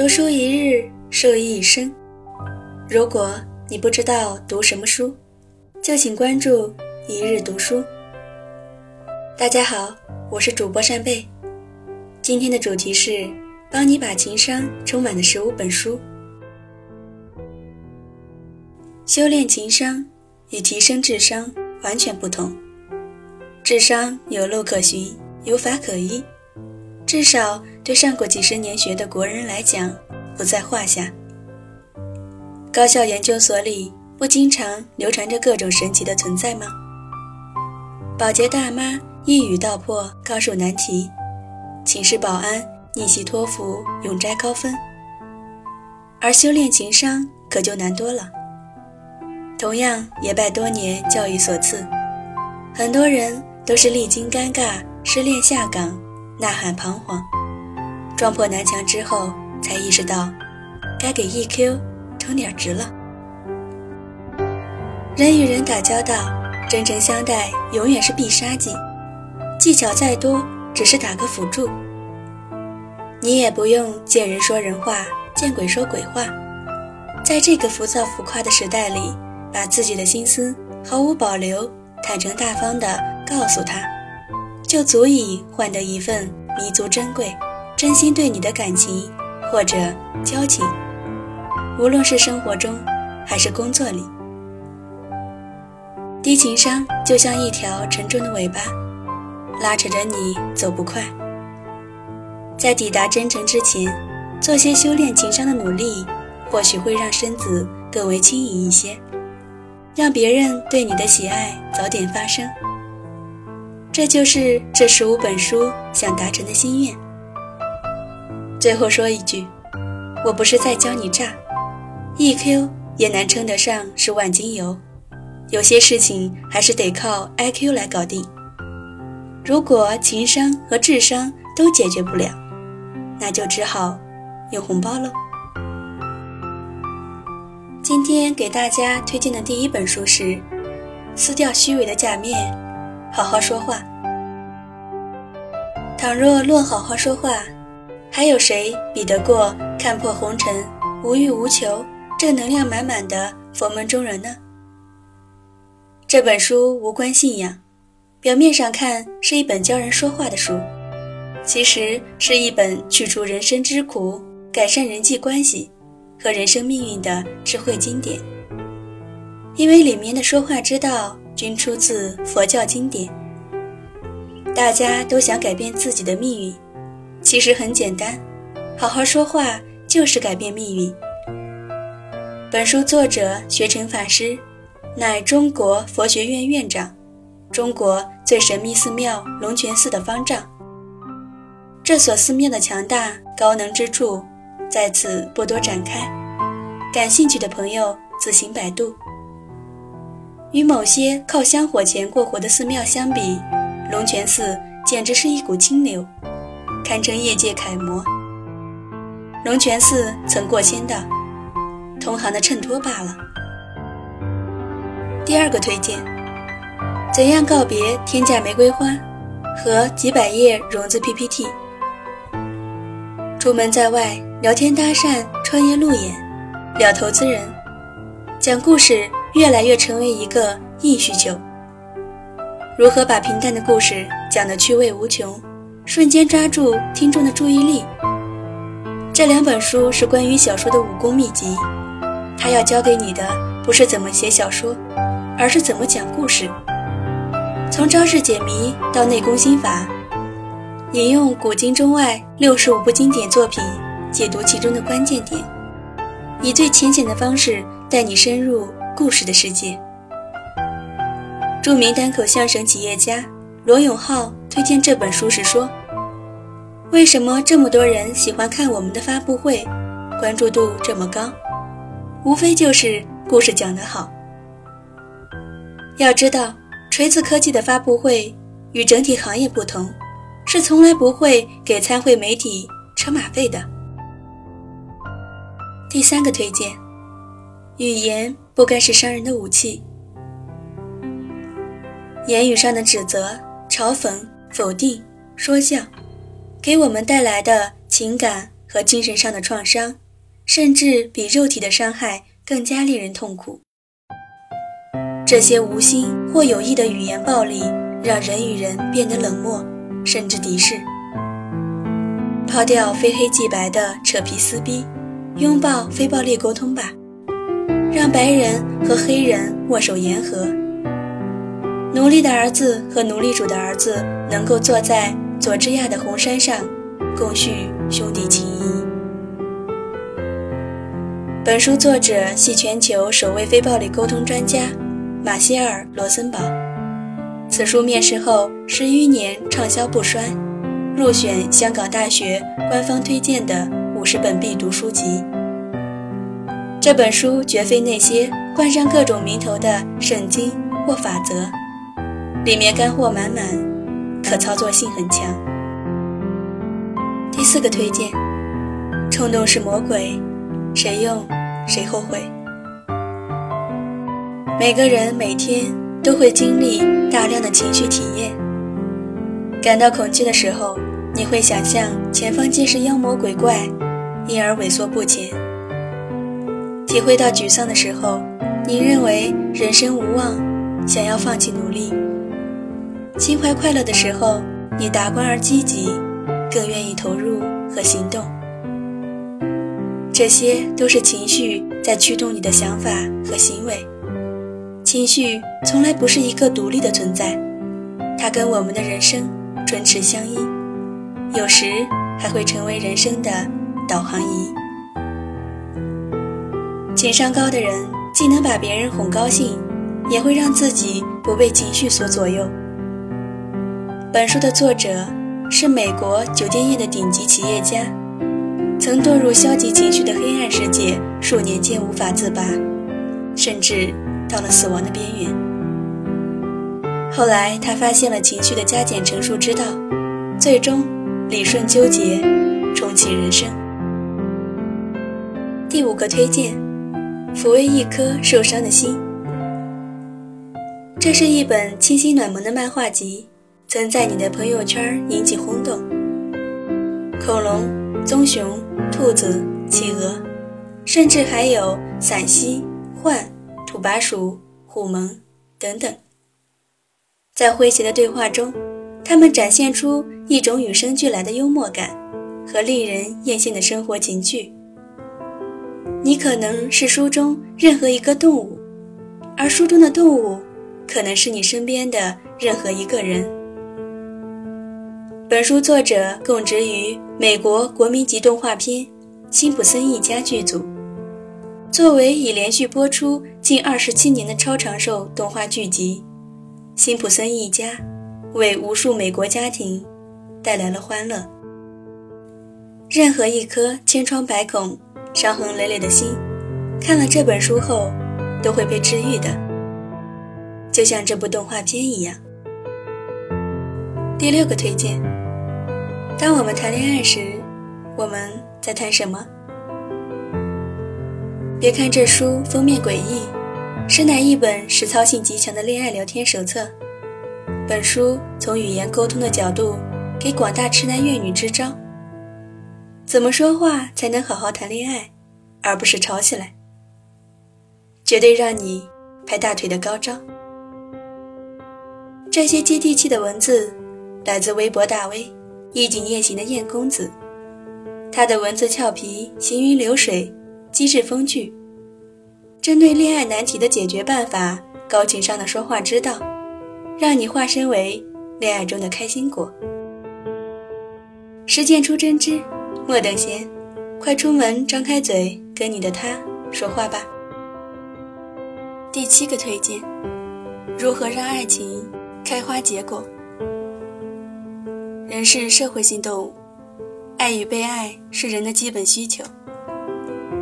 读书一日，受益一生。如果你不知道读什么书，就请关注一日读书。大家好，我是主播扇贝，今天的主题是帮你把情商充满的十五本书。修炼情商与提升智商完全不同，智商有路可循，有法可依。至少对上过几十年学的国人来讲，不在话下。高校研究所里不经常流传着各种神奇的存在吗？保洁大妈一语道破高数难题，寝室保安逆袭托福永摘高分。而修炼情商可就难多了。同样也拜多年教育所赐，很多人都是历经尴尬失恋下岗。呐喊彷徨，撞破南墙之后，才意识到该给 EQ 充点值了。人与人打交道，真诚相待永远是必杀技，技巧再多，只是打个辅助。你也不用见人说人话，见鬼说鬼话，在这个浮躁浮夸的时代里，把自己的心思毫无保留、坦诚大方地告诉他。就足以换得一份弥足珍贵、真心对你的感情或者交情，无论是生活中还是工作里。低情商就像一条沉重的尾巴，拉扯着你走不快。在抵达真诚之前，做些修炼情商的努力，或许会让身子更为轻盈一些，让别人对你的喜爱早点发生。这就是这十五本书想达成的心愿。最后说一句，我不是在教你诈，EQ 也难称得上是万金油，有些事情还是得靠 IQ 来搞定。如果情商和智商都解决不了，那就只好用红包喽。今天给大家推荐的第一本书是《撕掉虚伪的假面》。好好说话。倘若论好好说话，还有谁比得过看破红尘、无欲无求、正能量满满的佛门中人呢？这本书无关信仰，表面上看是一本教人说话的书，其实是一本去除人生之苦、改善人际关系和人生命运的智慧经典。因为里面的说话之道。均出自佛教经典。大家都想改变自己的命运，其实很简单，好好说话就是改变命运。本书作者学成法师，乃中国佛学院院长，中国最神秘寺庙龙泉寺的方丈。这所寺庙的强大高能之处，在此不多展开，感兴趣的朋友自行百度。与某些靠香火钱过活的寺庙相比，龙泉寺简直是一股清流，堪称业界楷模。龙泉寺曾过千道，同行的衬托罢了。第二个推荐：怎样告别天价玫瑰花和几百页融资 PPT？出门在外，聊天搭讪，创业路演，聊投资人，讲故事。越来越成为一个硬需求。如何把平淡的故事讲得趣味无穷，瞬间抓住听众的注意力？这两本书是关于小说的武功秘籍。他要教给你的不是怎么写小说，而是怎么讲故事。从招式解谜到内功心法，引用古今中外六十五部经典作品，解读其中的关键点，以最浅显的方式带你深入。故事的世界。著名单口相声企业家罗永浩推荐这本书时说：“为什么这么多人喜欢看我们的发布会，关注度这么高？无非就是故事讲得好。要知道，锤子科技的发布会与整体行业不同，是从来不会给参会媒体车马费的。”第三个推荐。语言不该是伤人的武器。言语上的指责、嘲讽、否定、说教，给我们带来的情感和精神上的创伤，甚至比肉体的伤害更加令人痛苦。这些无心或有意的语言暴力，让人与人变得冷漠，甚至敌视。抛掉非黑即白的扯皮撕逼，拥抱非暴力沟通吧，让白人和黑人握手言和。奴隶的儿子和奴隶主的儿子能够坐在佐治亚的红山上，共叙兄弟情谊。本书作者系全球首位非暴力沟通专家马歇尔·罗森堡。此书面世后十余年畅销不衰，入选香港大学官方推荐的五十本必读书籍。这本书绝非那些冠上各种名头的圣经或法则。里面干货满满，可操作性很强。第四个推荐：冲动是魔鬼，谁用谁后悔。每个人每天都会经历大量的情绪体验。感到恐惧的时候，你会想象前方尽是妖魔鬼怪，因而萎缩不前；体会到沮丧的时候，你认为人生无望，想要放弃努力。心怀快乐的时候，你达观而积极，更愿意投入和行动。这些都是情绪在驱动你的想法和行为。情绪从来不是一个独立的存在，它跟我们的人生唇齿相依，有时还会成为人生的导航仪。情商高的人既能把别人哄高兴，也会让自己不被情绪所左右。本书的作者是美国酒店业的顶级企业家，曾堕入消极情绪的黑暗世界，数年间无法自拔，甚至到了死亡的边缘。后来他发现了情绪的加减乘数之道，最终理顺纠结，重启人生。第五个推荐：抚慰一颗受伤的心。这是一本清新暖萌的漫画集。曾在你的朋友圈引起轰动。恐龙、棕熊、兔子、企鹅，甚至还有伞蜥、獾、土拨鼠、虎獴等等，在诙谐的对话中，他们展现出一种与生俱来的幽默感和令人艳羡的生活情趣。你可能是书中任何一个动物，而书中的动物可能是你身边的任何一个人。本书作者供职于美国国民级动画片《辛普森一家》剧组。作为已连续播出近二十七年的超长寿动画剧集，《辛普森一家》为无数美国家庭带来了欢乐。任何一颗千疮百孔、伤痕累累的心，看了这本书后都会被治愈的，就像这部动画片一样。第六个推荐。当我们谈恋爱时，我们在谈什么？别看这书封面诡异，是乃一本实操性极强的恋爱聊天手册。本书从语言沟通的角度，给广大痴男怨女支招：怎么说话才能好好谈恋爱，而不是吵起来？绝对让你拍大腿的高招。这些接地气的文字，来自微博大 V。衣锦夜行的燕公子，他的文字俏皮，行云流水，机智风趣。针对恋爱难题的解决办法，高情商的说话之道，让你化身为恋爱中的开心果。实践出真知，莫等闲，快出门，张开嘴，跟你的他说话吧。第七个推荐：如何让爱情开花结果。人是社会性动物，爱与被爱是人的基本需求。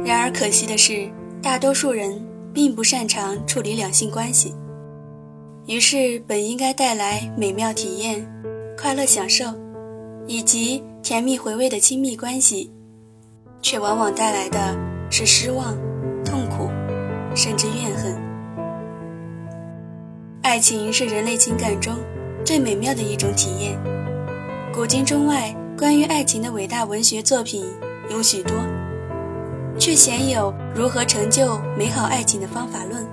然而可惜的是，大多数人并不擅长处理两性关系。于是，本应该带来美妙体验、快乐享受以及甜蜜回味的亲密关系，却往往带来的是失望、痛苦，甚至怨恨。爱情是人类情感中最美妙的一种体验。古今中外关于爱情的伟大文学作品有许多，却鲜有如何成就美好爱情的方法论。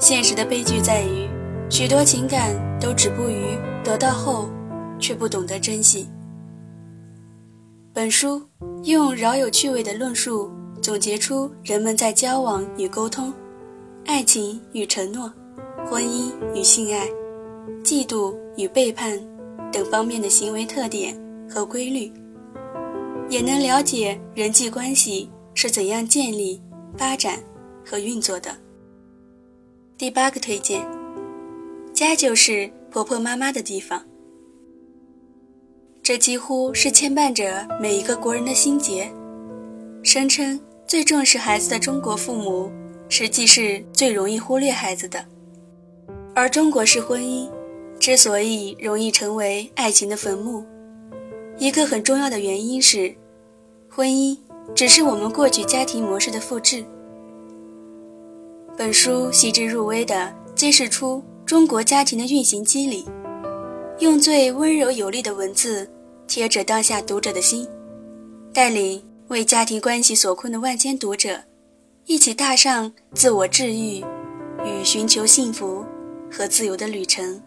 现实的悲剧在于，许多情感都止步于得到后，却不懂得珍惜。本书用饶有趣味的论述总结出人们在交往与沟通、爱情与承诺、婚姻与性爱、嫉妒与背叛等方面的行为特点和规律，也能了解人际关系是怎样建立、发展和运作的。第八个推荐：家就是婆婆妈妈的地方。这几乎是牵绊着每一个国人的心结。声称最重视孩子的中国父母，实际是最容易忽略孩子的。而中国式婚姻之所以容易成为爱情的坟墓，一个很重要的原因是，婚姻只是我们过去家庭模式的复制。本书细致入微地揭示出中国家庭的运行机理。用最温柔有力的文字贴着当下读者的心，带领为家庭关系所困的万千读者，一起踏上自我治愈与寻求幸福和自由的旅程。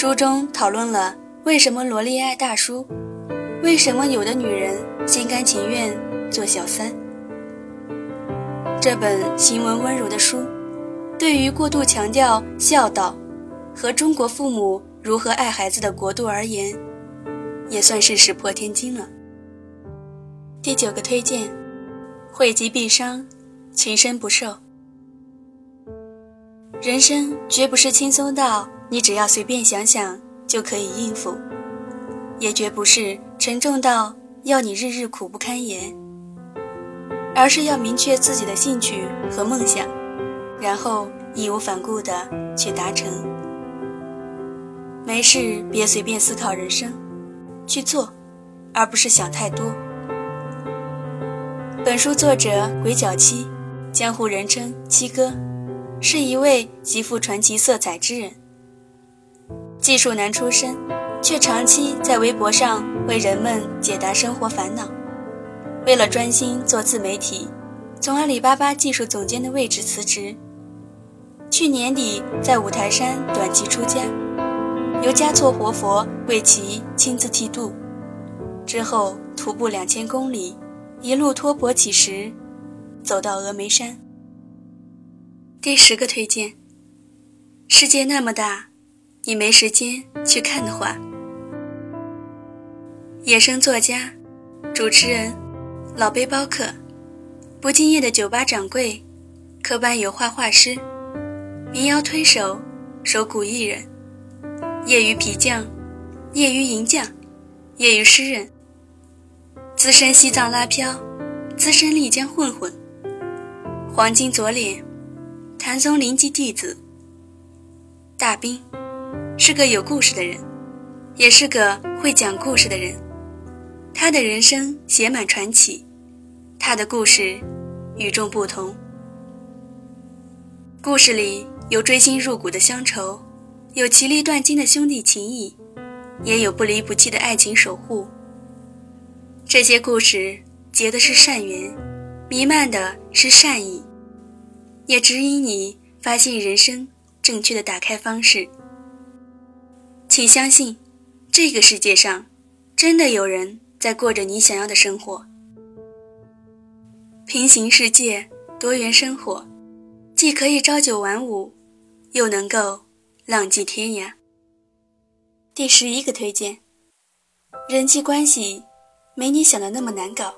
书中讨论了为什么萝莉爱大叔，为什么有的女人心甘情愿做小三。这本行文温柔的书，对于过度强调孝道。和中国父母如何爱孩子的国度而言，也算是石破天惊了。第九个推荐：惠及必伤，情深不寿。人生绝不是轻松到你只要随便想想就可以应付，也绝不是沉重到要你日日苦不堪言，而是要明确自己的兴趣和梦想，然后义无反顾地去达成。没事，别随便思考人生，去做，而不是想太多。本书作者鬼脚七，江湖人称七哥，是一位极富传奇色彩之人。技术男出身，却长期在微博上为人们解答生活烦恼。为了专心做自媒体，从阿里巴巴技术总监的位置辞职。去年底在五台山短期出家。由嘉措活佛为其亲自剃度，之后徒步两千公里，一路托钵乞食，走到峨眉山。第十个推荐：世界那么大，你没时间去看的话。野生作家、主持人、老背包客、不敬业的酒吧掌柜、科班油画画师、民谣推手、手鼓艺人。业余皮匠，业余银匠，业余诗人，资深西藏拉漂，资深丽江混混，黄金左脸，谭松临级弟子。大兵，是个有故事的人，也是个会讲故事的人。他的人生写满传奇，他的故事与众不同。故事里有锥心入骨的乡愁。有其利断金的兄弟情谊，也有不离不弃的爱情守护。这些故事结的是善缘，弥漫的是善意，也指引你发现人生正确的打开方式。请相信，这个世界上真的有人在过着你想要的生活。平行世界，多元生活，既可以朝九晚五，又能够。浪迹天涯。第十一个推荐：人际关系没你想的那么难搞。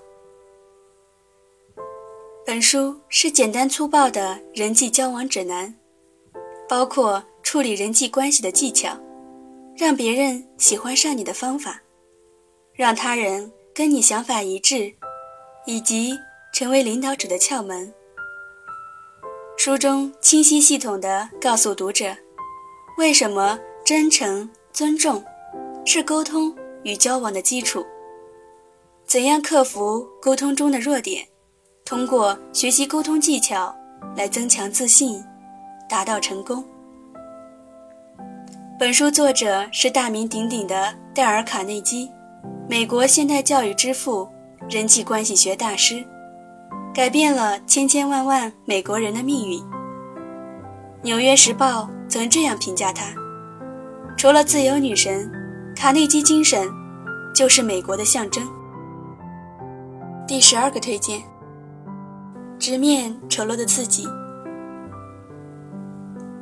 本书是简单粗暴的人际交往指南，包括处理人际关系的技巧，让别人喜欢上你的方法，让他人跟你想法一致，以及成为领导者的窍门。书中清晰系统地告诉读者。为什么真诚、尊重是沟通与交往的基础？怎样克服沟通中的弱点？通过学习沟通技巧来增强自信，达到成功。本书作者是大名鼎鼎的戴尔·卡内基，美国现代教育之父、人际关系学大师，改变了千千万万美国人的命运。《纽约时报》曾这样评价他：除了自由女神，卡内基精神就是美国的象征。第十二个推荐：直面丑陋的自己。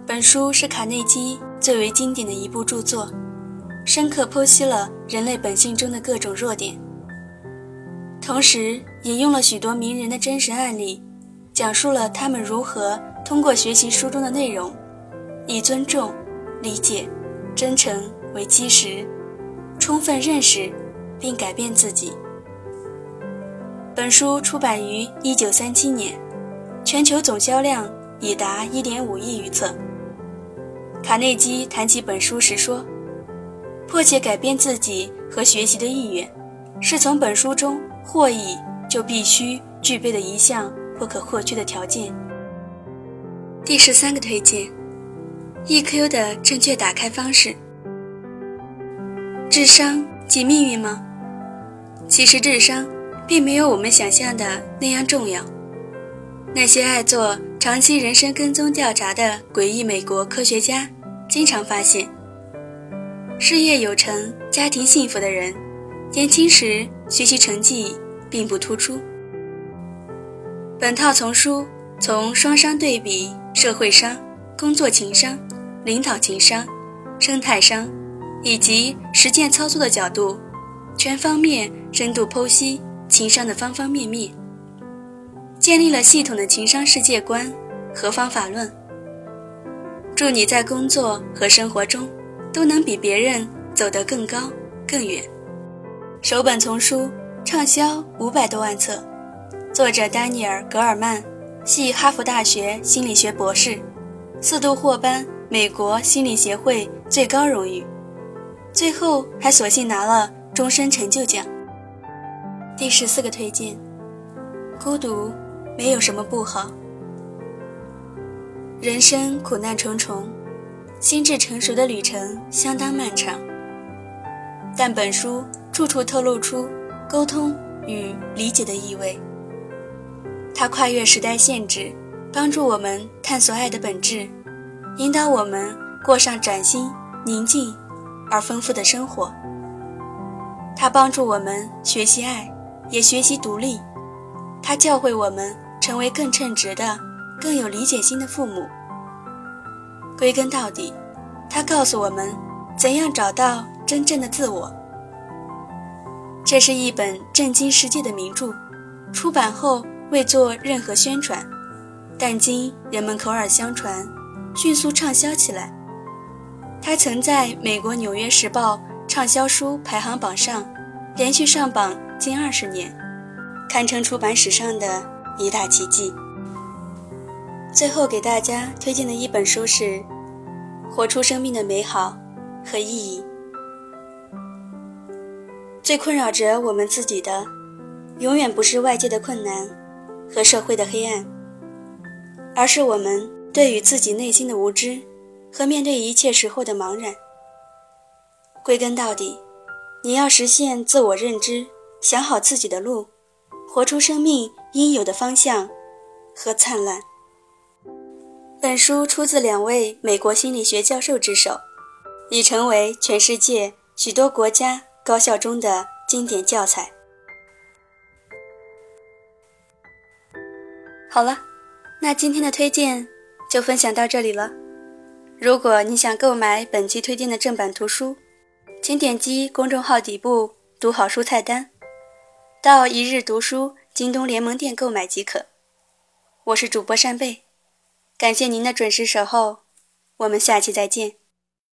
本书是卡内基最为经典的一部著作，深刻剖析了人类本性中的各种弱点，同时引用了许多名人的真实案例，讲述了他们如何通过学习书中的内容，以尊重、理解、真诚为基石，充分认识并改变自己。本书出版于1937年，全球总销量已达1.5亿余册。卡内基谈起本书时说：“迫切改变自己和学习的意愿，是从本书中获益就必须具备的一项不可或缺的条件。”第十三个推荐：EQ 的正确打开方式。智商即命运吗？其实智商并没有我们想象的那样重要。那些爱做长期人生跟踪调查的诡异美国科学家，经常发现，事业有成、家庭幸福的人，年轻时学习成绩并不突出。本套丛书从双商对比、社会商、工作情商、领导情商、生态商，以及实践操作的角度，全方面深度剖析情商的方方面面。建立了系统的情商世界观和方法论，祝你在工作和生活中都能比别人走得更高更远。首本丛书畅销五百多万册，作者丹尼尔·格尔曼系哈佛大学心理学博士，四度获颁美国心理协会最高荣誉，最后还索性拿了终身成就奖。第十四个推荐：孤独。没有什么不好。人生苦难重重，心智成熟的旅程相当漫长。但本书处处透露出沟通与理解的意味。它跨越时代限制，帮助我们探索爱的本质，引导我们过上崭新、宁静而丰富的生活。它帮助我们学习爱，也学习独立。它教会我们。成为更称职的、更有理解心的父母。归根到底，他告诉我们怎样找到真正的自我。这是一本震惊世界的名著，出版后未做任何宣传，但今人们口耳相传，迅速畅销起来。它曾在美国《纽约时报》畅销书排行榜上连续上榜近二十年，堪称出版史上的。一大奇迹。最后给大家推荐的一本书是《活出生命的美好和意义》。最困扰着我们自己的，永远不是外界的困难和社会的黑暗，而是我们对于自己内心的无知和面对一切时候的茫然。归根到底，你要实现自我认知，想好自己的路，活出生命。应有的方向和灿烂。本书出自两位美国心理学教授之手，已成为全世界许多国家高校中的经典教材。好了，那今天的推荐就分享到这里了。如果你想购买本期推荐的正版图书，请点击公众号底部“读好书”菜单，到一日读书。京东联盟店购买即可。我是主播扇贝，感谢您的准时守候，我们下期再见。